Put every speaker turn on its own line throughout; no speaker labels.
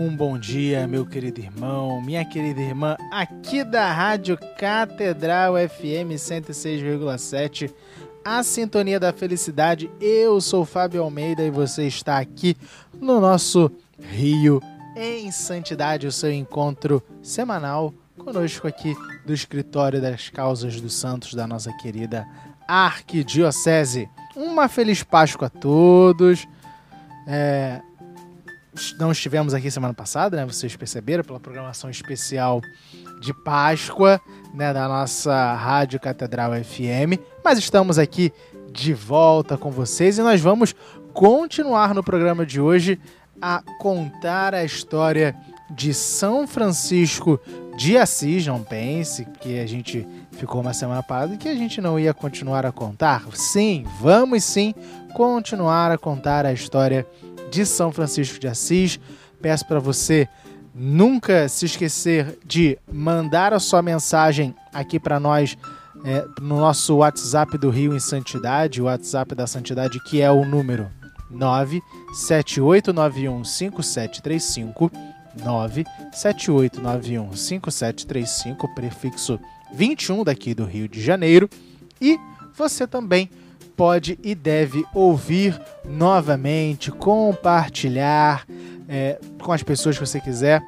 Um bom dia, meu querido irmão, minha querida irmã, aqui da Rádio Catedral FM 106,7, a Sintonia da Felicidade. Eu sou Fábio Almeida e você está aqui no nosso Rio em Santidade, o seu encontro semanal conosco aqui do Escritório das Causas dos Santos da nossa querida Arquidiocese. Uma feliz Páscoa a todos. É, não estivemos aqui semana passada, né? Vocês perceberam pela programação especial de Páscoa, né, da nossa Rádio Catedral FM, mas estamos aqui de volta com vocês e nós vamos continuar no programa de hoje a contar a história de São Francisco de Assis. Não pense que a gente ficou uma semana parada e que a gente não ia continuar a contar. Sim, vamos sim continuar a contar a história de São Francisco de Assis. Peço para você nunca se esquecer de mandar a sua mensagem aqui para nós é, no nosso WhatsApp do Rio em Santidade, o WhatsApp da Santidade, que é o número 978915735, 978915735, prefixo 21 daqui do Rio de Janeiro. E você também e deve ouvir novamente, compartilhar é, com as pessoas que você quiser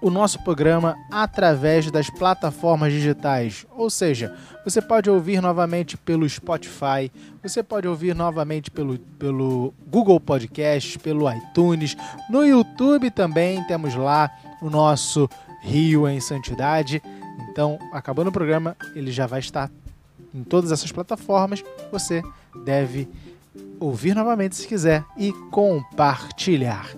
o nosso programa através das plataformas digitais. Ou seja, você pode ouvir novamente pelo Spotify, você pode ouvir novamente pelo, pelo Google Podcast, pelo iTunes, no YouTube também temos lá o nosso Rio em Santidade. Então, acabando o programa, ele já vai estar em todas essas plataformas. Você deve ouvir novamente se quiser e compartilhar.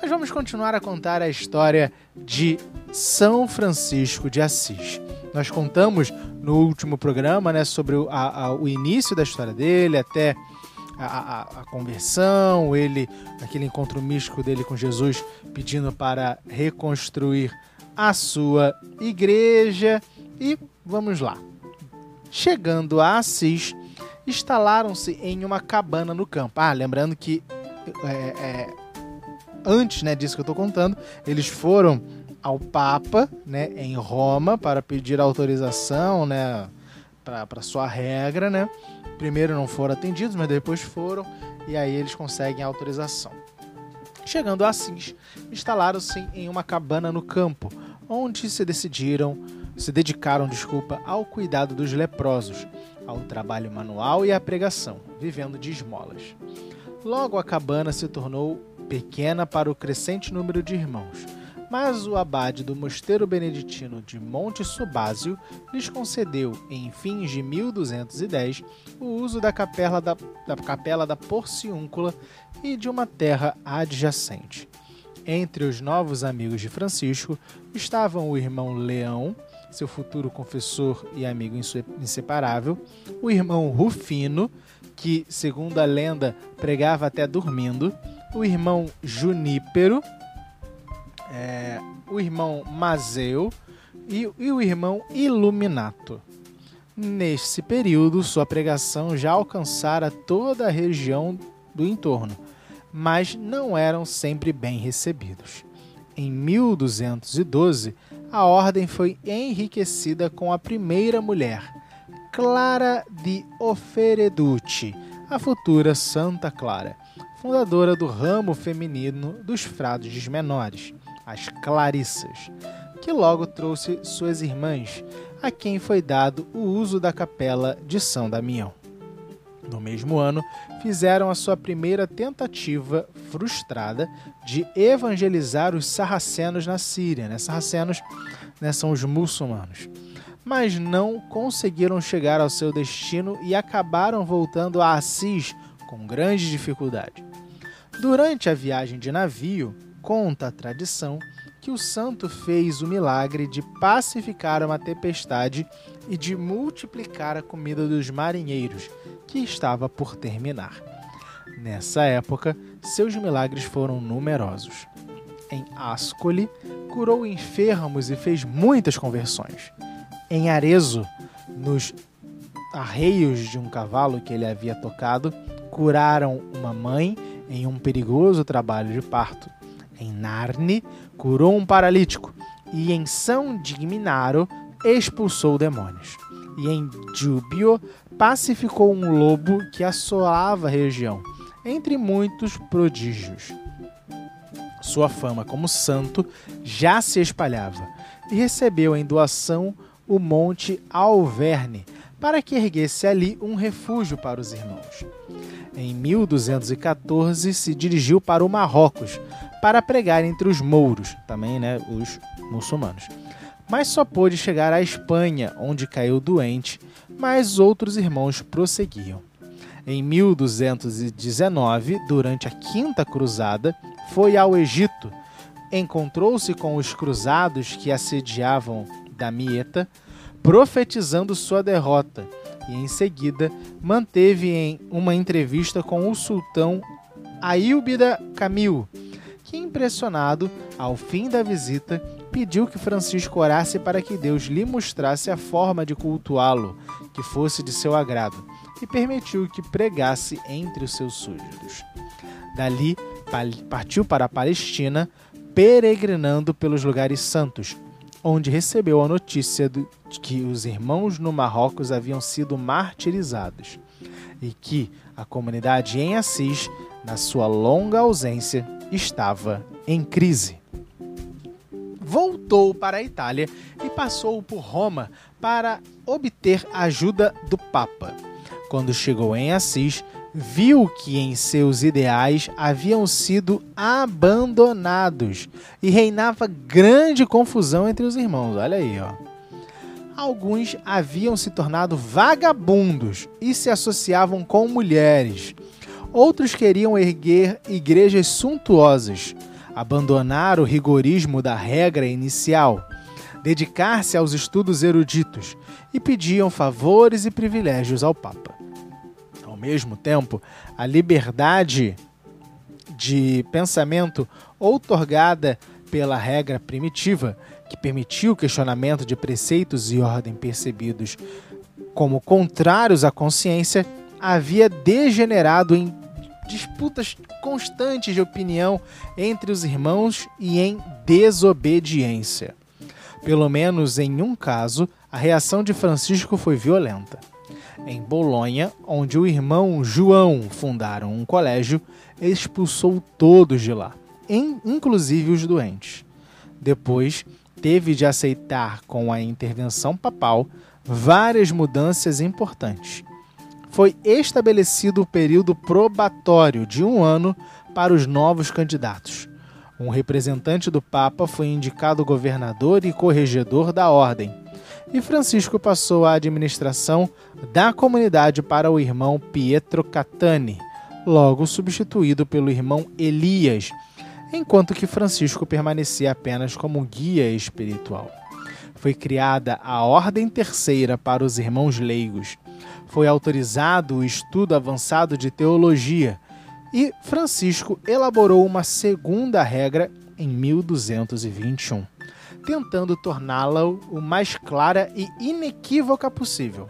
Mas vamos continuar a contar a história de São Francisco de Assis. Nós contamos no último programa né, sobre o, a, a, o início da história dele, até a, a, conversão, ele, aquele encontro místico dele com Jesus, pedindo para reconstruir a sua igreja. E vamos lá. Chegando a Assis, instalaram-se em uma cabana no campo. Ah, lembrando que é, é, antes né, disso que eu estou contando, eles foram ao Papa né, em Roma para pedir autorização né, para sua regra. Né? Primeiro não foram atendidos, mas depois foram e aí eles conseguem autorização. Chegando a Assis, instalaram-se em uma cabana no campo, onde se decidiram se dedicaram, desculpa, ao cuidado dos leprosos, ao trabalho manual e à pregação, vivendo de esmolas. Logo a cabana se tornou pequena para o crescente número de irmãos, mas o abade do mosteiro beneditino de Monte Subásio lhes concedeu, em fins de 1210, o uso da capela da, da capela da Porciúncula e de uma terra adjacente. Entre os novos amigos de Francisco estavam o irmão Leão, seu futuro confessor e amigo inseparável, o irmão Rufino, que, segundo a lenda, pregava até dormindo, o irmão Junípero, é, o irmão Mazeu e, e o irmão Iluminato. Nesse período, sua pregação já alcançara toda a região do entorno, mas não eram sempre bem recebidos. Em 1212, a ordem foi enriquecida com a primeira mulher, Clara de Ofereduti, a futura Santa Clara, fundadora do ramo feminino dos frades menores, as Clarissas, que logo trouxe suas irmãs, a quem foi dado o uso da capela de São Damião. No mesmo ano, fizeram a sua primeira tentativa frustrada de evangelizar os sarracenos na Síria. Né? Sarracenos né, são os muçulmanos. Mas não conseguiram chegar ao seu destino e acabaram voltando a Assis com grande dificuldade. Durante a viagem de navio, conta a tradição que o santo fez o milagre de pacificar uma tempestade e de multiplicar a comida dos marinheiros, que estava por terminar. Nessa época, seus milagres foram numerosos. Em Ascoli, curou enfermos e fez muitas conversões. Em Arezzo, nos arreios de um cavalo que ele havia tocado, curaram uma mãe em um perigoso trabalho de parto. Em Narni, curou um paralítico. E em São Digminaro, expulsou demônios. E em Giubio, pacificou um lobo que assolava a região, entre muitos prodígios. Sua fama como santo já se espalhava e recebeu em doação o Monte Alverne para que erguesse ali um refúgio para os irmãos. Em 1214 se dirigiu para o Marrocos para pregar entre os mouros, também né, os muçulmanos. Mas só pôde chegar à Espanha, onde caiu doente, mas outros irmãos prosseguiam. Em 1219, durante a Quinta Cruzada, foi ao Egito, encontrou-se com os cruzados que assediavam Damieta, profetizando sua derrota, e em seguida manteve em uma entrevista com o sultão Ailbida Camil, que impressionado ao fim da visita pediu que Francisco orasse para que Deus lhe mostrasse a forma de cultuá-lo que fosse de seu agrado e permitiu que pregasse entre os seus súditos. Dali partiu para a Palestina, peregrinando pelos lugares santos, onde recebeu a notícia de que os irmãos no Marrocos haviam sido martirizados e que a comunidade em Assis, na sua longa ausência, estava em crise. Voltou para a Itália e passou por Roma para obter ajuda do Papa. Quando chegou em Assis, viu que em seus ideais haviam sido abandonados e reinava grande confusão entre os irmãos. Olha aí, ó. Alguns haviam se tornado vagabundos e se associavam com mulheres. Outros queriam erguer igrejas suntuosas, abandonar o rigorismo da regra inicial, dedicar-se aos estudos eruditos e pediam favores e privilégios ao Papa. Mesmo tempo, a liberdade de pensamento outorgada pela regra primitiva, que permitiu o questionamento de preceitos e ordem percebidos como contrários à consciência, havia degenerado em disputas constantes de opinião entre os irmãos e em desobediência. Pelo menos em um caso, a reação de Francisco foi violenta em Bolonha, onde o irmão João fundaram um colégio, expulsou todos de lá, inclusive os doentes. Depois, teve de aceitar, com a intervenção papal, várias mudanças importantes. Foi estabelecido o período probatório de um ano para os novos candidatos. Um representante do Papa foi indicado governador e corregedor da ordem, e Francisco passou a administração da comunidade para o irmão Pietro Catani, logo substituído pelo irmão Elias, enquanto que Francisco permanecia apenas como guia espiritual. Foi criada a Ordem Terceira para os irmãos leigos. Foi autorizado o estudo avançado de teologia e Francisco elaborou uma segunda regra em 1221 tentando torná-la o mais clara e inequívoca possível.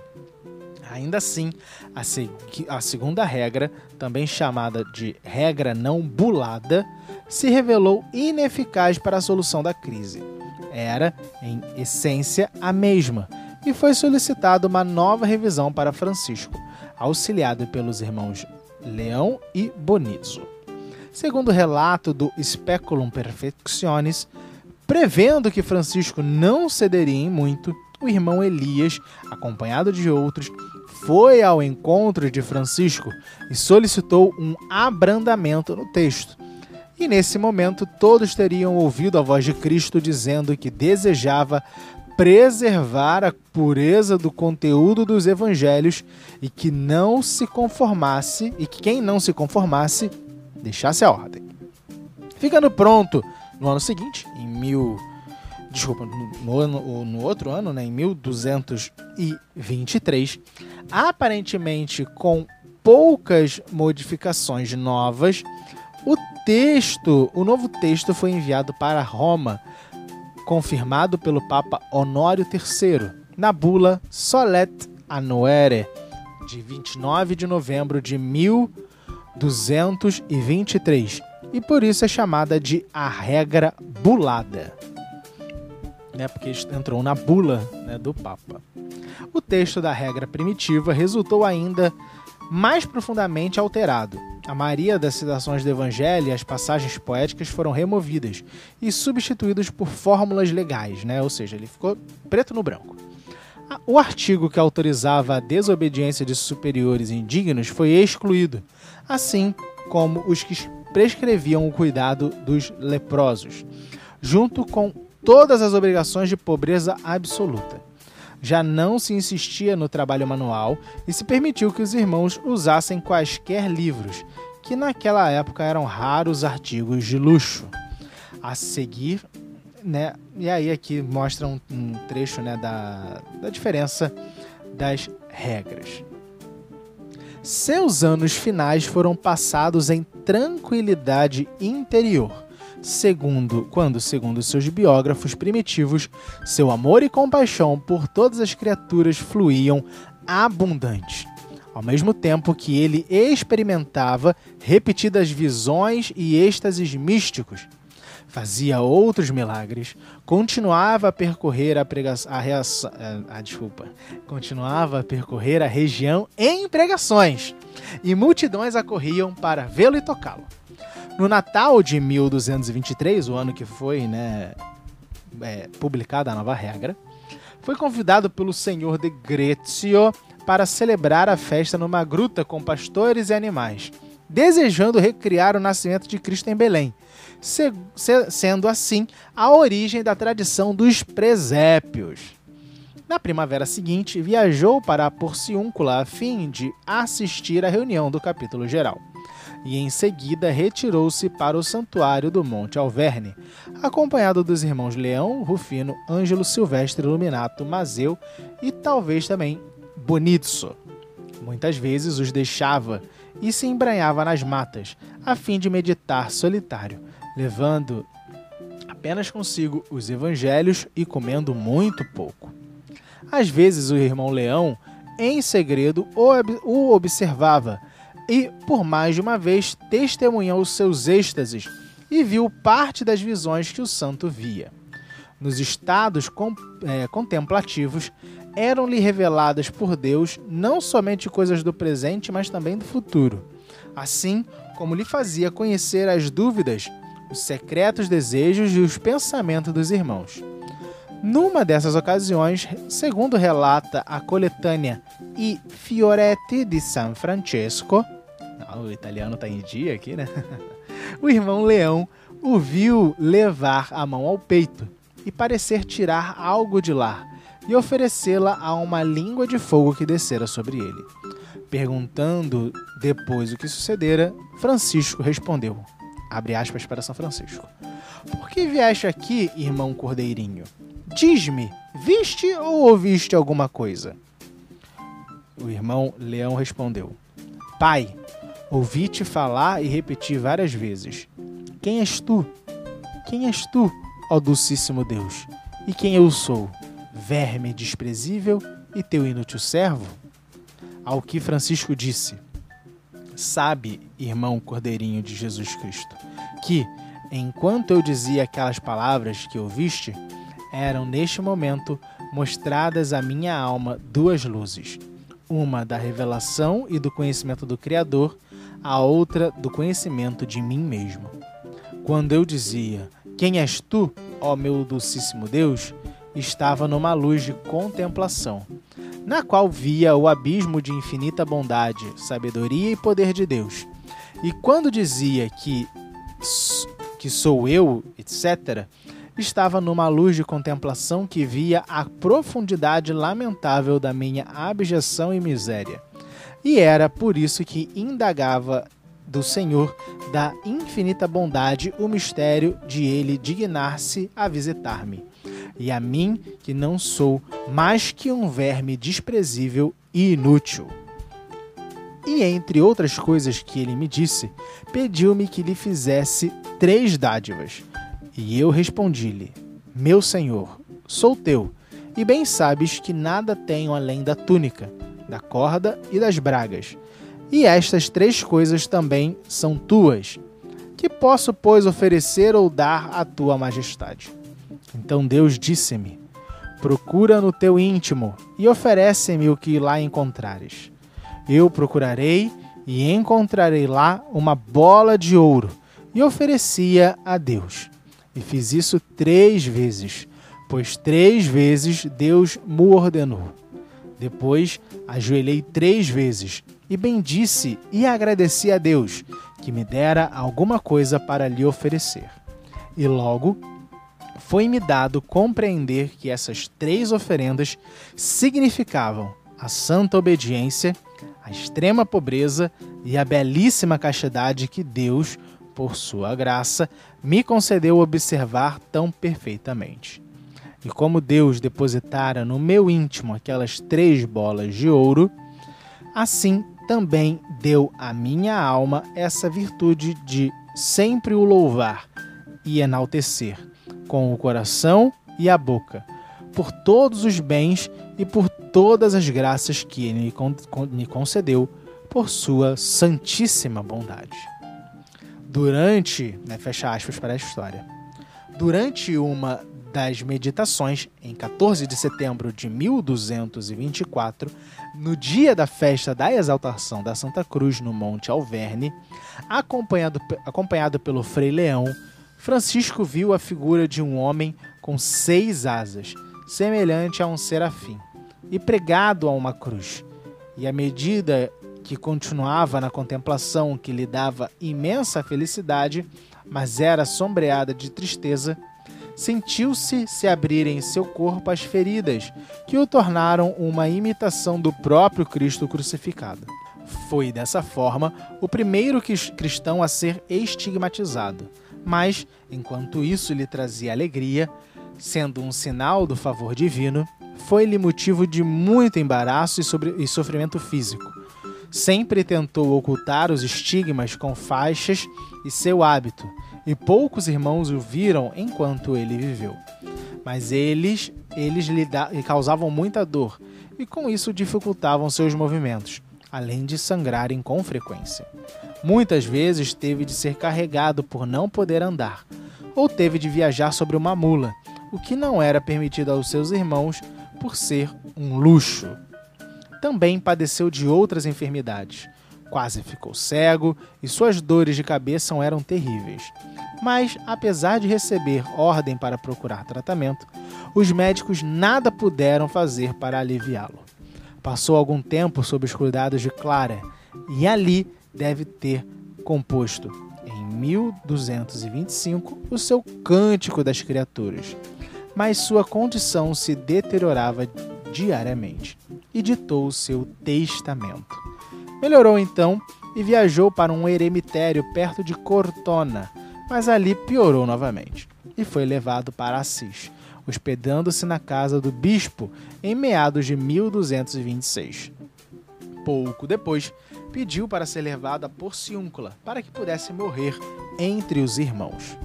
Ainda assim, a, se a, segunda regra, também chamada de regra não bulada, se revelou ineficaz para a solução da crise. Era, em essência, a mesma, e foi solicitada uma nova revisão para Francisco, auxiliado pelos irmãos Leão e Bonizo. Segundo o relato do Speculum Perfectionis, Prevendo que Francisco não cederia em muito, o irmão Elias, acompanhado de outros, foi ao encontro de Francisco e solicitou um abrandamento no texto. E nesse momento todos teriam ouvido a voz de Cristo dizendo que desejava preservar a pureza do conteúdo dos evangelhos e que não se conformasse e que quem não se conformasse deixasse a ordem. Ficando pronto No ano seguinte, em mil desculpa, no, ano, no outro ano, né, em 1223, aparentemente com poucas modificações novas, o texto, o novo texto foi enviado para Roma, confirmado pelo Papa Honório III, na bula Solet Annuere, de 29 de novembro de 1223, e por isso é chamada de a regra bulada né, porque entrou na bula né, do Papa. O texto da regra primitiva resultou ainda mais profundamente alterado. A maioria das citações do Evangelho e as passagens poéticas foram removidas e substituídas por fórmulas legais, né? ou seja, ele ficou preto no branco. O artigo que autorizava a desobediência de superiores indignos foi excluído, assim como os que prescreviam o cuidado dos leprosos, junto com todas as obrigações de pobreza absoluta. Já não se insistia no trabalho manual e se permitiu que os irmãos usassem quaisquer livros, que naquela época eram raros artigos de luxo. A seguir, né, e aí aqui mostra um, um trecho né, da, da diferença das regras. Seus anos finais foram passados em tranquilidade interior segundo quando, segundo seus biógrafos primitivos, seu amor e compaixão por todas as criaturas fluíam abundantes. Ao mesmo tempo que ele experimentava repetidas visões e êxtases místicos, fazia outros milagres, continuava a percorrer a pregação, a, a, a desculpa, continuava a percorrer a região em pregações, e multidões acorriam para vê-lo e tocá-lo. No Natal de 1223, o ano que foi né, é, publicada a nova regra, foi convidado pelo senhor de Grezio para celebrar a festa numa gruta com pastores e animais, desejando recriar o nascimento de Cristo em Belém, se, se, sendo assim a origem da tradição dos presépios. Na primavera seguinte, viajou para Porciúncula a fim de assistir à reunião do capítulo geral e em seguida retirou-se para o santuário do Monte Alverne, acompanhado dos irmãos Leão, Rufino, Ângelo Silvestre, Luminato, Mazeu e talvez também Bonitso. Muitas vezes os deixava e se embranhava nas matas, a fim de meditar solitário, levando apenas consigo os evangelhos e comendo muito pouco. Às vezes o irmão Leão, em segredo, o observava e, por mais de uma vez, testemunhou seus êxtases e viu parte das visões que o santo via. Nos estados com, é, contemplativos, eram-lhe reveladas por Deus não somente coisas do presente, mas também do futuro, assim como lhe fazia conhecer as dúvidas, os secretos desejos e os pensamentos dos irmãos. Numa dessas ocasiões, segundo relata a coletânea I Fioretti di San Francesco, ah, o italiano está em dia aqui, né? o irmão Leão o viu levar a mão ao peito e parecer tirar algo de lá e oferecê-la a uma língua de fogo que descera sobre ele. Perguntando depois o que sucedera, Francisco respondeu: abre aspas para São Francisco. Por que vieste aqui, irmão Cordeirinho? Diz-me, viste ou ouviste alguma coisa? O irmão Leão respondeu: Pai, ouvi-te falar e repetir várias vezes: Quem és tu? Quem és tu, ó Dulcíssimo Deus? E quem eu sou? Verme desprezível e teu inútil servo? Ao que Francisco disse: Sabe, irmão Cordeirinho de Jesus Cristo, que, enquanto eu dizia aquelas palavras que ouviste, eram neste momento mostradas à minha alma duas luzes, uma da revelação e do conhecimento do Criador, a outra do conhecimento de mim mesmo. Quando eu dizia: Quem és tu, ó meu docíssimo Deus? estava numa luz de contemplação, na qual via o abismo de infinita bondade, sabedoria e poder de Deus. E quando dizia que que sou eu, etc., estava numa luz de contemplação que via a profundidade lamentável da minha abjeção e miséria. E era por isso que indagava do Senhor da infinita bondade o mistério de ele dignar-se a visitar-me, e a mim que não sou mais que um verme desprezível e inútil. E entre outras coisas que ele me disse, pediu-me que lhe fizesse três dádivas. E eu respondi-lhe: Meu senhor, sou teu, e bem sabes que nada tenho além da túnica, da corda e das bragas. E estas três coisas também são tuas. Que posso, pois, oferecer ou dar à tua majestade? Então Deus disse-me: Procura no teu íntimo e oferece-me o que lá encontrares. Eu procurarei e encontrarei lá uma bola de ouro e oferecia a Deus. E fiz isso três vezes, pois três vezes Deus me ordenou. Depois ajoelhei três vezes e bendisse e agradeci a Deus, que me dera alguma coisa para lhe oferecer. E logo foi-me dado compreender que essas três oferendas significavam a santa obediência, a extrema pobreza e a belíssima castidade que Deus, por sua graça, me concedeu observar tão perfeitamente. E como Deus depositara no meu íntimo aquelas três bolas de ouro, assim também deu à minha alma essa virtude de sempre o louvar e enaltecer, com o coração e a boca, por todos os bens e por todas as graças que ele me concedeu por sua santíssima bondade. Durante, né, fecha aspas para a história, durante uma das meditações, em 14 de setembro de 1224, no dia da festa da exaltação da Santa Cruz no Monte Alverne, acompanhado, acompanhado pelo Frei Leão, Francisco viu a figura de um homem com seis asas, semelhante a um serafim, e pregado a uma cruz. E à medida que continuava na contemplação que lhe dava imensa felicidade, mas era sombreada de tristeza, sentiu-se se abrirem em seu corpo as feridas que o tornaram uma imitação do próprio Cristo crucificado. Foi dessa forma o primeiro cristão a ser estigmatizado, mas, enquanto isso lhe trazia alegria, sendo um sinal do favor divino, foi-lhe motivo de muito embaraço e, sofrimento físico. Sempre tentou ocultar os estigmas com faixas e seu hábito, e poucos irmãos o viram enquanto ele viveu. Mas eles, eles lhe, da, lhe causavam muita dor, e com isso dificultavam seus movimentos, além de sangrarem com frequência. Muitas vezes teve de ser carregado por não poder andar, ou teve de viajar sobre uma mula, o que não era permitido aos seus irmãos por ser um luxo. Também padeceu de outras enfermidades. Quase ficou cego e suas dores de cabeça eram terríveis. Mas, apesar de receber ordem para procurar tratamento, os médicos nada puderam fazer para aliviá-lo. Passou algum tempo sob os cuidados de Clara e ali deve ter composto, em 1225, o seu Cântico das Criaturas. Mas sua condição se deteriorava diariamente e ditou o seu testamento. Melhorou então e viajou para um eremitério perto de Cortona, mas ali piorou novamente e foi levado para Assis, hospedando-se na casa do bispo em meados de 1226. Pouco depois, pediu para ser levado a Porciúncula para que pudesse morrer entre os irmãos.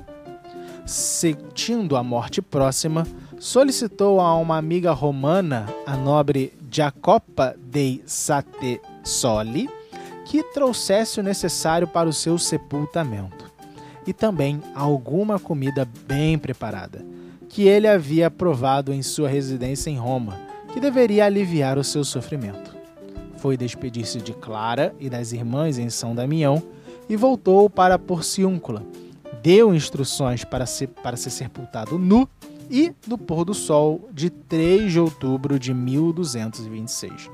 Sentindo a morte próxima, solicitou a uma amiga romana, a nobre Jacopa dei Soli, que trouxesse o necessário para o seu sepultamento e também alguma comida bem preparada, que ele havia provado em sua residência em Roma, que deveria aliviar o seu sofrimento. Foi despedir-se de Clara e das irmãs em São Damião e voltou para Porciúncula. Deu instruções para ser, para ser sepultado nu e no pôr do sol de 3 de outubro de 1226.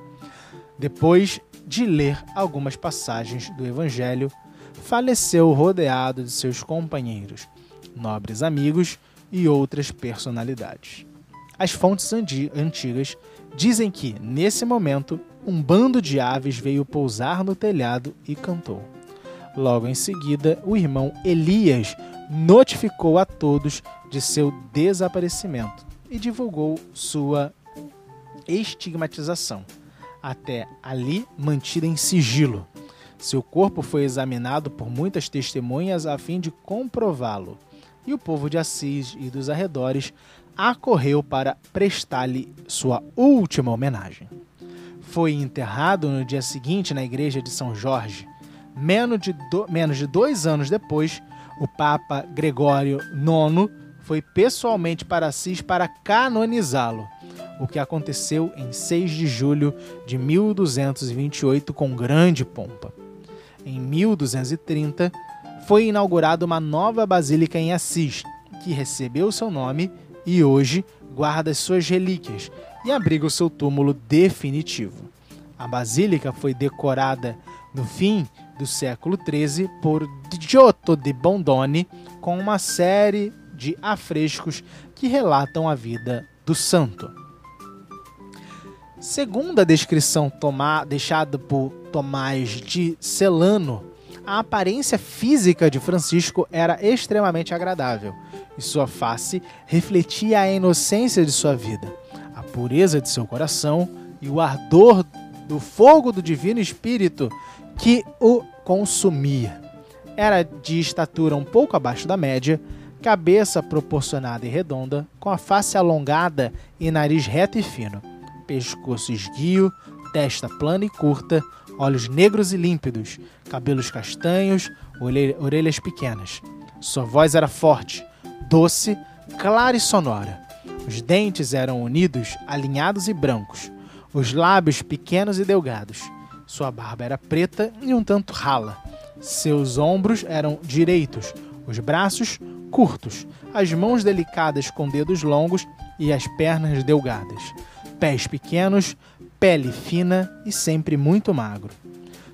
Depois de ler algumas passagens do Evangelho, faleceu rodeado de seus companheiros, nobres amigos e outras personalidades. As fontes antigas dizem que, nesse momento, um bando de aves veio pousar no telhado e cantou. Logo em seguida, o irmão Elias notificou a todos de seu desaparecimento e divulgou sua estigmatização, até ali mantida em sigilo. Seu corpo foi examinado por muitas testemunhas a fim de comprová-lo, e o povo de Assis e dos arredores acorreu para prestar-lhe sua última homenagem. Foi enterrado no dia seguinte na igreja de São Jorge. Menos de, do, menos de dois anos depois, o Papa Gregório IX foi pessoalmente para Assis para canonizá-lo, o que aconteceu em 6 de julho de 1228 com grande pompa. Em 1230, foi inaugurada uma nova basílica em Assis, que recebeu seu nome e hoje guarda suas relíquias e abriga o seu túmulo definitivo. A basílica foi decorada no fim do século XIII por Giotto de Bondone com uma série de afrescos que relatam a vida do santo. Segundo a descrição deixada por Tomás de Celano, a aparência física de Francisco era extremamente agradável e sua face refletia a inocência de sua vida, a pureza de seu coração e o ardor do fogo do Divino Espírito que o consumia. Era de estatura um pouco abaixo da média, cabeça proporcionada e redonda, com a face alongada e nariz reto e fino, pescoço esguio, testa plana e curta, olhos negros e límpidos, cabelos castanhos, orelhas pequenas. Sua voz era forte, doce, clara e sonora. Os dentes eram unidos, alinhados e brancos, os lábios pequenos e delgados. Sua barba era preta e um tanto rala. Seus ombros eram direitos, os braços curtos, as mãos delicadas com dedos longos e as pernas delgadas. Pés pequenos, pele fina e sempre muito magro.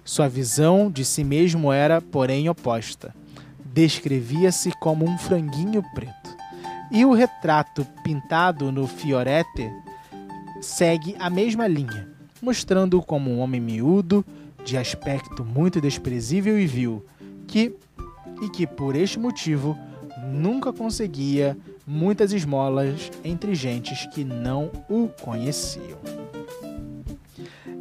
Sua visão de si mesmo era, porém, oposta. Descrevia-se como um franguinho preto. E o retrato pintado no Fiorete segue a mesma linha, mostrando-o como um homem miúdo, de aspecto muito desprezível e vil, que e que por este motivo nunca conseguia muitas esmolas entre gentes que não o conheciam.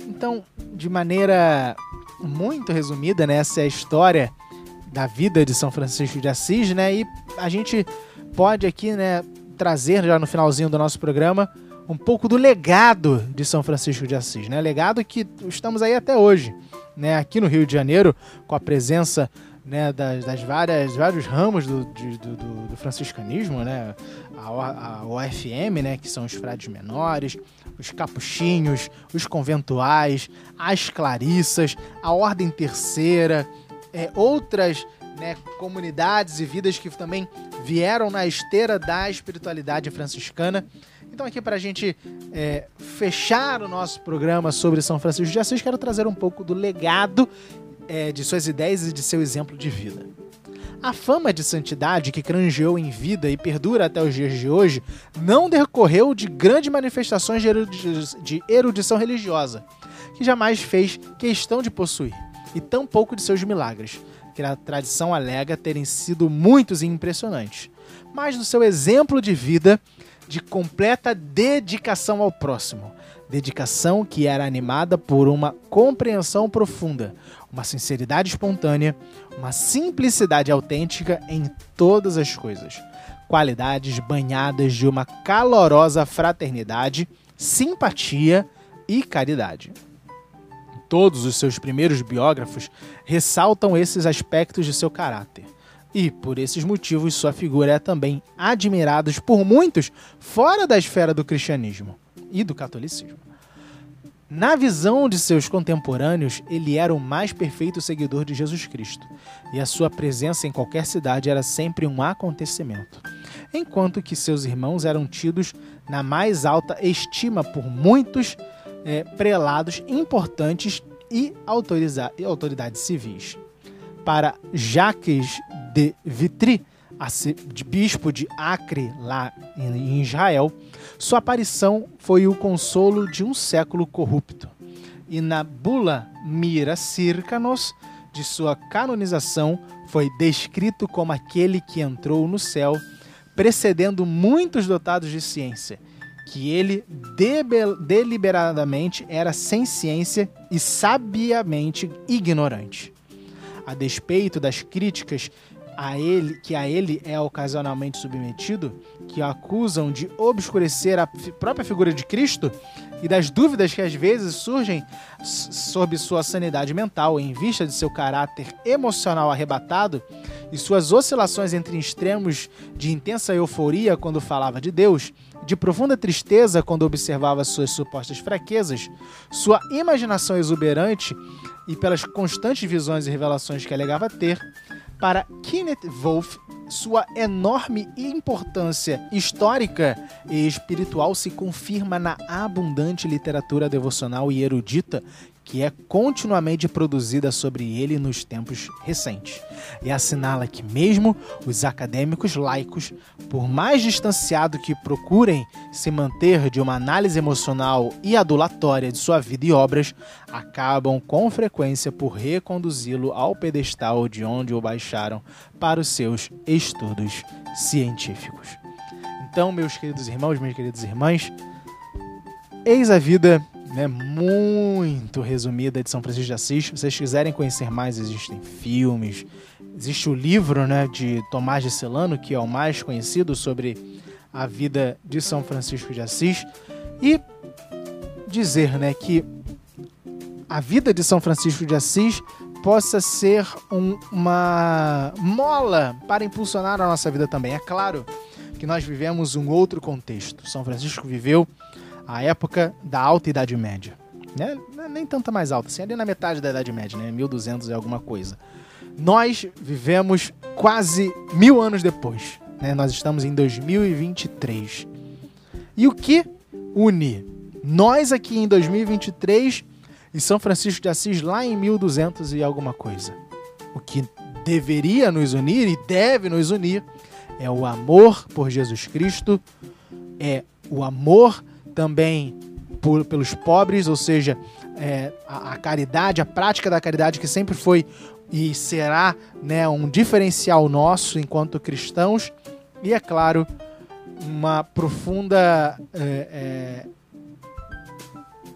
Então, de maneira muito resumida, né, essa é a história da vida de São Francisco de Assis, né? E a gente pode aqui, né, trazer já no finalzinho do nosso programa um pouco do legado de São Francisco de Assis, né? Legado que estamos aí até hoje, né? Aqui no Rio de Janeiro, com a presença né, das, das, várias vários ramos do, de, do, do, franciscanismo, né, a, a OFM, né, que são os frades menores, os capuchinhos, os conventuais, as clarissas, a ordem terceira, é, outras né, comunidades e vidas que também vieram na esteira da espiritualidade franciscana. Então, aqui para a gente é, fechar o nosso programa sobre São Francisco de Assis, quero trazer um pouco do legado é, de suas ideias e de seu exemplo de vida. A fama de santidade que cranjeou em vida e perdura até os dias de hoje não decorreu de grandes manifestações de erudição religiosa, que jamais fez questão de possuir, e tampouco de seus milagres, que a tradição alega terem sido muitos e impressionantes, mas do seu exemplo de vida de completa dedicação ao próximo, dedicação que era animada por uma compreensão profunda, uma sinceridade espontânea, uma simplicidade autêntica em todas as coisas. Qualidades banhadas de uma calorosa fraternidade, simpatia e caridade. Todos os seus primeiros biógrafos ressaltam esses aspectos de seu caráter. E, por esses motivos, sua figura é também admirada por muitos fora da esfera do cristianismo e do catolicismo. Na visão de seus contemporâneos, ele era o mais perfeito seguidor de Jesus Cristo, e a sua presença em qualquer cidade era sempre um acontecimento, enquanto que seus irmãos eram tidos na mais alta estima por muitos é, prelados importantes e autoridades civis. Para Jacques de Vitry, bispo de Acre, lá em Israel, sua aparição foi o consolo de um século corrupto. E na bula Mira Circanos, de sua canonização, foi descrito como aquele que entrou no céu, precedendo muitos dotados de ciência, que ele deliberadamente era sem ciência e sabiamente ignorante. A despeito das críticas a ele, que a ele é ocasionalmente submetido, que o acusam de obscurecer a própria figura de Cristo e das dúvidas que às vezes surgem sobre sua sanidade mental em vista de seu caráter emocional arrebatado e suas oscilações entre extremos de intensa euforia quando falava de Deus, de profunda tristeza quando observava suas supostas fraquezas, sua imaginação exuberante e pelas constantes visões e revelações que alegava ter, para Kenneth Wolff, sua enorme importância histórica e espiritual se confirma na abundante literatura devocional e erudita que é continuamente produzida sobre ele nos tempos recentes. E assinala que, mesmo os acadêmicos laicos, por mais distanciado que procurem se manter de uma análise emocional e adulatória de sua vida e obras, acabam com frequência por reconduzi-lo ao pedestal de onde o baixaram para os seus estudos científicos. Então, meus queridos irmãos, minhas queridas irmãs, eis a vida né, muito resumida de São Francisco de Assis. Se vocês quiserem conhecer mais, existem filmes. Existe o livro né, de Tomás de Celano, que é o mais conhecido sobre a vida de São Francisco de Assis. E dizer né, que a vida de São Francisco de Assis possa ser um, uma mola para impulsionar a nossa vida também. É claro que nós vivemos um outro contexto. São Francisco viveu a época da Alta Idade Média. Né? É nem tanta mais alta, assim, ali na metade da Idade Média, né? 1200 e alguma coisa. Nós vivemos quase mil anos depois. Né? Nós estamos em 2023. E o que une nós aqui em 2023 e São Francisco de Assis lá em 1200 e alguma coisa? O que deveria nos unir e deve nos unir é o amor por Jesus Cristo, é o amor também por, pelos pobres, ou seja, é, a, a, caridade, a prática da caridade que sempre foi e será né, um diferencial nosso enquanto cristãos, e é claro, uma profunda. É, é,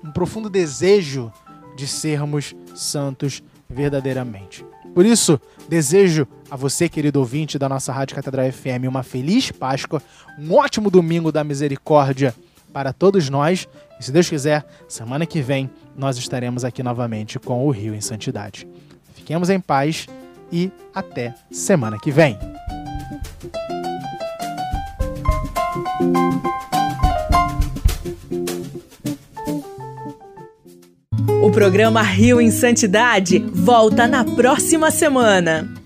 um profundo desejo de sermos santos verdadeiramente. Por isso, desejo a você, querido ouvinte da nossa Rádio Catedral FM, uma feliz Páscoa, um ótimo domingo da misericórdia para todos nós. E se Deus quiser, semana que vem nós estaremos aqui novamente com o Rio em Santidade. Fiquemos em paz e até semana que vem.
O programa Rio em Santidade volta na próxima semana.